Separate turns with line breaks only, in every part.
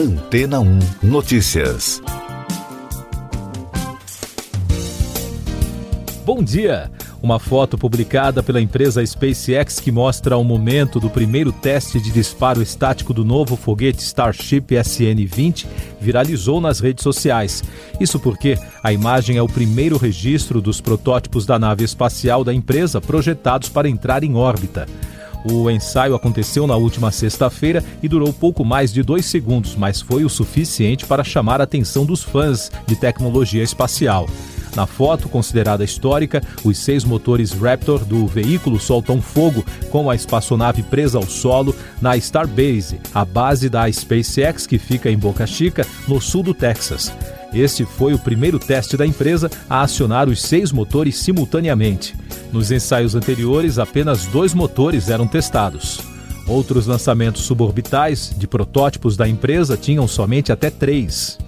Antena 1 Notícias.
Bom dia! Uma foto publicada pela empresa SpaceX que mostra o momento do primeiro teste de disparo estático do novo foguete Starship SN-20 viralizou nas redes sociais. Isso porque a imagem é o primeiro registro dos protótipos da nave espacial da empresa projetados para entrar em órbita. O ensaio aconteceu na última sexta-feira e durou pouco mais de dois segundos, mas foi o suficiente para chamar a atenção dos fãs de tecnologia espacial. Na foto, considerada histórica, os seis motores Raptor do veículo soltam fogo com a espaçonave presa ao solo na Starbase, a base da SpaceX que fica em Boca Chica, no sul do Texas. Este foi o primeiro teste da empresa a acionar os seis motores simultaneamente. Nos ensaios anteriores, apenas dois motores eram testados. Outros lançamentos suborbitais de protótipos da empresa tinham somente até três.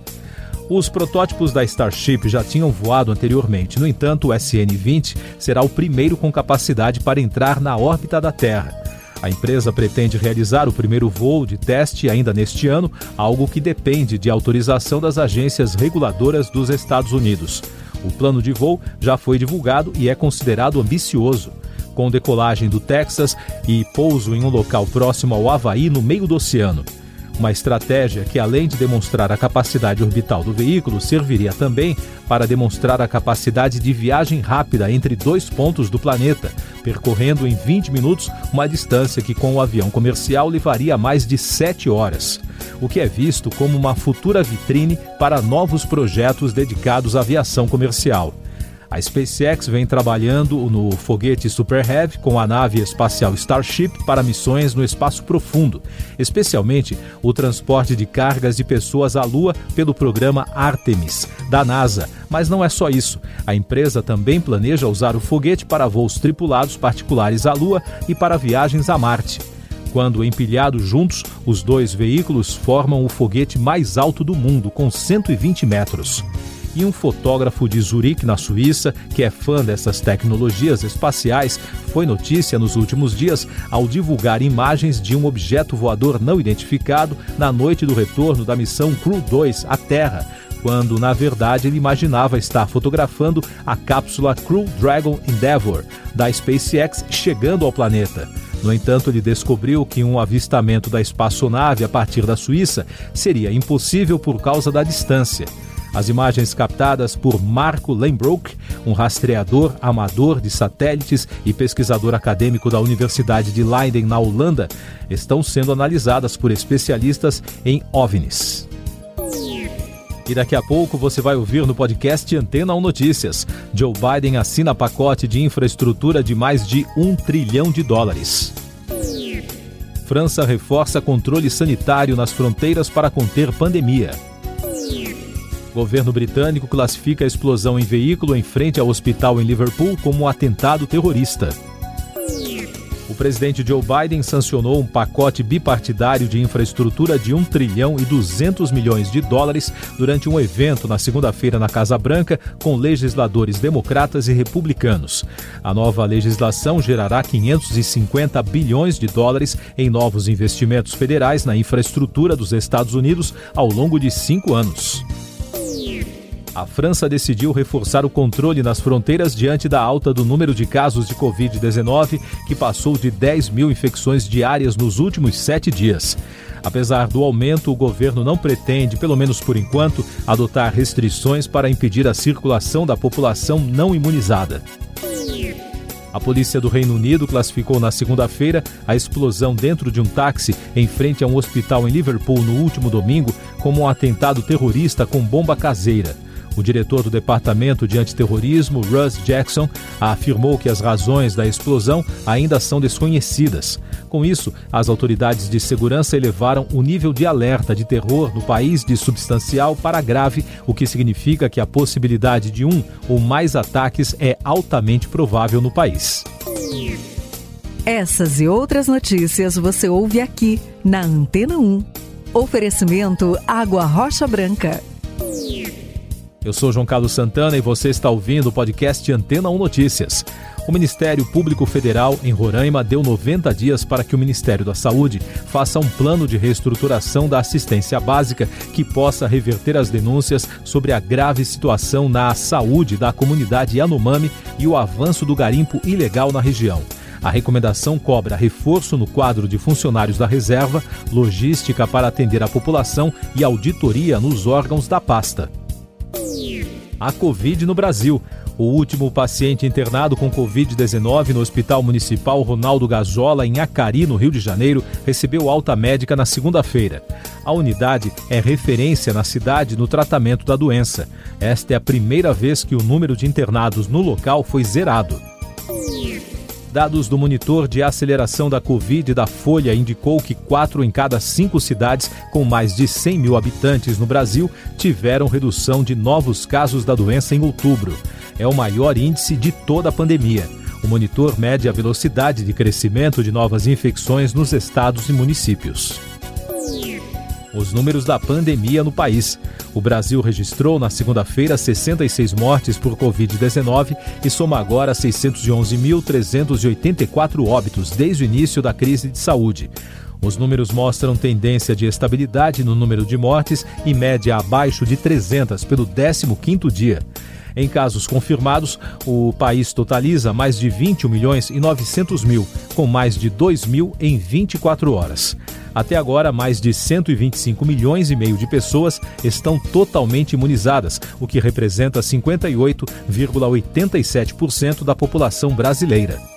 Os protótipos da Starship já tinham voado anteriormente, no entanto, o SN-20 será o primeiro com capacidade para entrar na órbita da Terra. A empresa pretende realizar o primeiro voo de teste ainda neste ano, algo que depende de autorização das agências reguladoras dos Estados Unidos. O plano de voo já foi divulgado e é considerado ambicioso. Com decolagem do Texas e pouso em um local próximo ao Havaí, no meio do oceano. Uma estratégia que, além de demonstrar a capacidade orbital do veículo, serviria também para demonstrar a capacidade de viagem rápida entre dois pontos do planeta, percorrendo em 20 minutos uma distância que, com o avião comercial, levaria mais de 7 horas. O que é visto como uma futura vitrine para novos projetos dedicados à aviação comercial. A SpaceX vem trabalhando no foguete Super Heavy com a nave espacial Starship para missões no espaço profundo, especialmente o transporte de cargas de pessoas à Lua pelo programa Artemis, da NASA. Mas não é só isso. A empresa também planeja usar o foguete para voos tripulados particulares à Lua e para viagens a Marte. Quando empilhados juntos, os dois veículos formam o foguete mais alto do mundo, com 120 metros e um fotógrafo de Zurique, na Suíça, que é fã dessas tecnologias espaciais, foi notícia nos últimos dias ao divulgar imagens de um objeto voador não identificado na noite do retorno da missão Crew 2 à Terra, quando na verdade ele imaginava estar fotografando a cápsula Crew Dragon Endeavour da SpaceX chegando ao planeta. No entanto, ele descobriu que um avistamento da espaçonave a partir da Suíça seria impossível por causa da distância. As imagens captadas por Marco Lembrook, um rastreador amador de satélites e pesquisador acadêmico da Universidade de Leiden, na Holanda, estão sendo analisadas por especialistas em OVNIs. E daqui a pouco você vai ouvir no podcast Antena 1 Notícias. Joe Biden assina pacote de infraestrutura de mais de um trilhão de dólares. França reforça controle sanitário nas fronteiras para conter pandemia. Governo britânico classifica a explosão em veículo em frente ao hospital em Liverpool como um atentado terrorista. O presidente Joe Biden sancionou um pacote bipartidário de infraestrutura de 1 trilhão e 200 milhões de dólares durante um evento na segunda-feira na Casa Branca com legisladores democratas e republicanos. A nova legislação gerará 550 bilhões de dólares em novos investimentos federais na infraestrutura dos Estados Unidos ao longo de cinco anos. A França decidiu reforçar o controle nas fronteiras diante da alta do número de casos de Covid-19, que passou de 10 mil infecções diárias nos últimos sete dias. Apesar do aumento, o governo não pretende, pelo menos por enquanto, adotar restrições para impedir a circulação da população não imunizada. A polícia do Reino Unido classificou na segunda-feira a explosão dentro de um táxi em frente a um hospital em Liverpool no último domingo como um atentado terrorista com bomba caseira. O diretor do Departamento de Antiterrorismo, Russ Jackson, afirmou que as razões da explosão ainda são desconhecidas. Com isso, as autoridades de segurança elevaram o nível de alerta de terror no país de substancial para grave, o que significa que a possibilidade de um ou mais ataques é altamente provável no país.
Essas e outras notícias você ouve aqui na Antena 1. Oferecimento Água Rocha Branca.
Eu sou João Carlos Santana e você está ouvindo o podcast Antena 1 Notícias. O Ministério Público Federal, em Roraima, deu 90 dias para que o Ministério da Saúde faça um plano de reestruturação da assistência básica que possa reverter as denúncias sobre a grave situação na saúde da comunidade Yanomami e o avanço do garimpo ilegal na região. A recomendação cobra reforço no quadro de funcionários da reserva, logística para atender a população e auditoria nos órgãos da pasta. A Covid no Brasil. O último paciente internado com Covid-19 no Hospital Municipal Ronaldo Gazola, em Acari, no Rio de Janeiro, recebeu alta médica na segunda-feira. A unidade é referência na cidade no tratamento da doença. Esta é a primeira vez que o número de internados no local foi zerado. Dados do monitor de aceleração da Covid da Folha indicou que quatro em cada cinco cidades com mais de 100 mil habitantes no Brasil tiveram redução de novos casos da doença em outubro. É o maior índice de toda a pandemia. O monitor mede a velocidade de crescimento de novas infecções nos estados e municípios os números da pandemia no país. O Brasil registrou na segunda-feira 66 mortes por Covid-19 e soma agora 611.384 óbitos desde o início da crise de saúde. Os números mostram tendência de estabilidade no número de mortes e média abaixo de 300 pelo 15º dia. Em casos confirmados, o país totaliza mais de 21 milhões e 900 mil, com mais de 2 mil em 24 horas. Até agora, mais de 125 milhões e meio de pessoas estão totalmente imunizadas, o que representa 58,87% da população brasileira.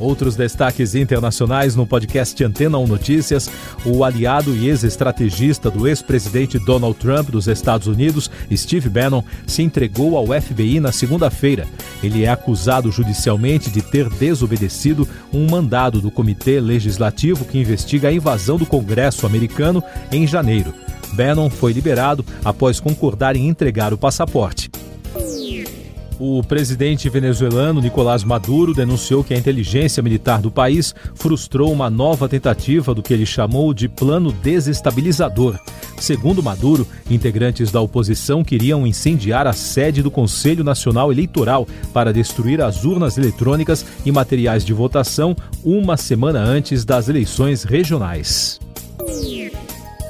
Outros destaques internacionais no podcast Antena 1 Notícias: o aliado e ex-estrategista do ex-presidente Donald Trump dos Estados Unidos, Steve Bannon, se entregou ao FBI na segunda-feira. Ele é acusado judicialmente de ter desobedecido um mandado do Comitê Legislativo que investiga a invasão do Congresso americano em janeiro. Bannon foi liberado após concordar em entregar o passaporte. O presidente venezuelano Nicolás Maduro denunciou que a inteligência militar do país frustrou uma nova tentativa do que ele chamou de plano desestabilizador. Segundo Maduro, integrantes da oposição queriam incendiar a sede do Conselho Nacional Eleitoral para destruir as urnas eletrônicas e materiais de votação uma semana antes das eleições regionais.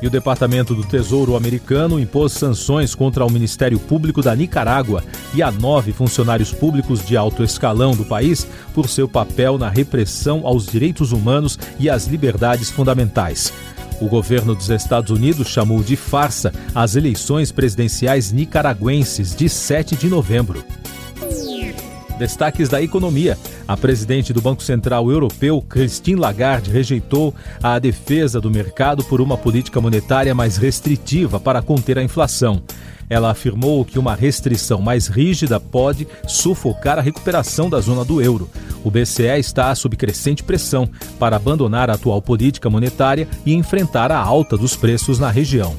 E o Departamento do Tesouro americano impôs sanções contra o Ministério Público da Nicarágua e a nove funcionários públicos de alto escalão do país por seu papel na repressão aos direitos humanos e às liberdades fundamentais. O governo dos Estados Unidos chamou de farsa as eleições presidenciais nicaragüenses de 7 de novembro. Destaques da economia. A presidente do Banco Central Europeu, Christine Lagarde, rejeitou a defesa do mercado por uma política monetária mais restritiva para conter a inflação. Ela afirmou que uma restrição mais rígida pode sufocar a recuperação da zona do euro. O BCE está sob crescente pressão para abandonar a atual política monetária e enfrentar a alta dos preços na região.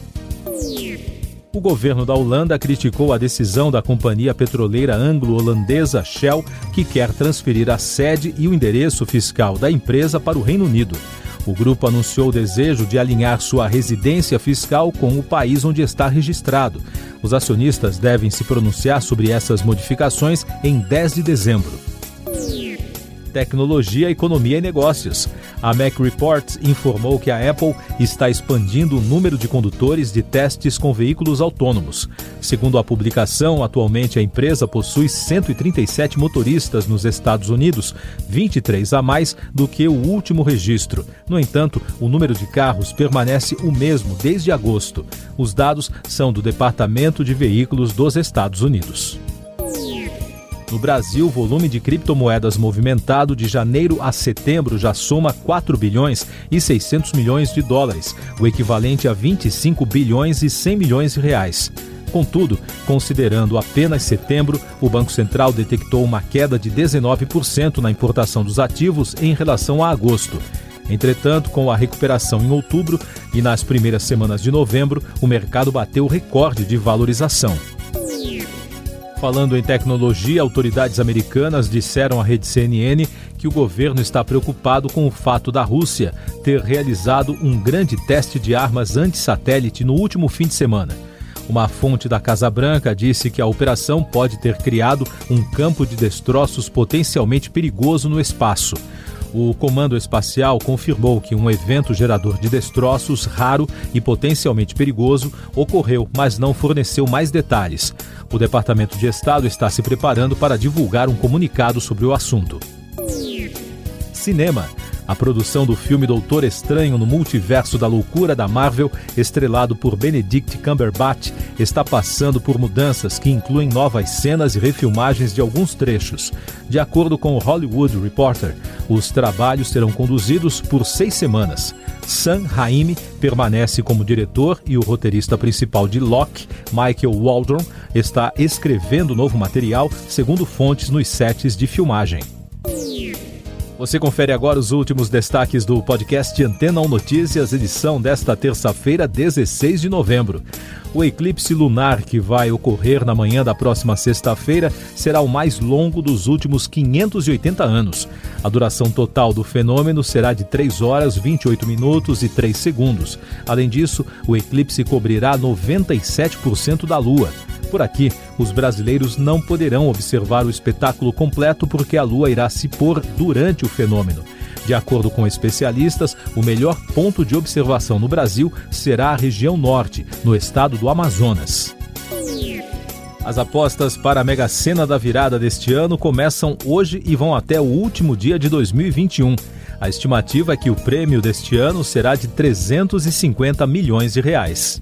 O governo da Holanda criticou a decisão da companhia petroleira anglo-holandesa Shell, que quer transferir a sede e o endereço fiscal da empresa para o Reino Unido. O grupo anunciou o desejo de alinhar sua residência fiscal com o país onde está registrado. Os acionistas devem se pronunciar sobre essas modificações em 10 de dezembro tecnologia, economia e negócios. A Mac Reports informou que a Apple está expandindo o número de condutores de testes com veículos autônomos. Segundo a publicação, atualmente a empresa possui 137 motoristas nos Estados Unidos, 23 a mais do que o último registro. No entanto, o número de carros permanece o mesmo desde agosto. Os dados são do Departamento de Veículos dos Estados Unidos. No Brasil, o volume de criptomoedas movimentado de janeiro a setembro já soma 4 bilhões e 600 milhões de dólares, o equivalente a 25 bilhões e 100 milhões de reais. Contudo, considerando apenas setembro, o Banco Central detectou uma queda de 19% na importação dos ativos em relação a agosto. Entretanto, com a recuperação em outubro e nas primeiras semanas de novembro, o mercado bateu recorde de valorização. Falando em tecnologia, autoridades americanas disseram à rede CNN que o governo está preocupado com o fato da Rússia ter realizado um grande teste de armas anti-satélite no último fim de semana. Uma fonte da Casa Branca disse que a operação pode ter criado um campo de destroços potencialmente perigoso no espaço. O Comando Espacial confirmou que um evento gerador de destroços raro e potencialmente perigoso ocorreu, mas não forneceu mais detalhes. O Departamento de Estado está se preparando para divulgar um comunicado sobre o assunto. Cinema. A produção do filme Doutor Estranho no Multiverso da Loucura da Marvel, estrelado por Benedict Cumberbatch, está passando por mudanças que incluem novas cenas e refilmagens de alguns trechos. De acordo com o Hollywood Reporter, os trabalhos serão conduzidos por seis semanas. Sam Raimi permanece como diretor e o roteirista principal de Locke, Michael Waldron, está escrevendo novo material, segundo fontes nos sets de filmagem. Você confere agora os últimos destaques do podcast Antena 1 Notícias, edição desta terça-feira, 16 de novembro. O eclipse lunar que vai ocorrer na manhã da próxima sexta-feira será o mais longo dos últimos 580 anos. A duração total do fenômeno será de 3 horas, 28 minutos e 3 segundos. Além disso, o eclipse cobrirá 97% da Lua. Por aqui, os brasileiros não poderão observar o espetáculo completo porque a lua irá se pôr durante o fenômeno. De acordo com especialistas, o melhor ponto de observação no Brasil será a região norte, no estado do Amazonas. As apostas para a Mega Sena da virada deste ano começam hoje e vão até o último dia de 2021. A estimativa é que o prêmio deste ano será de 350 milhões de reais.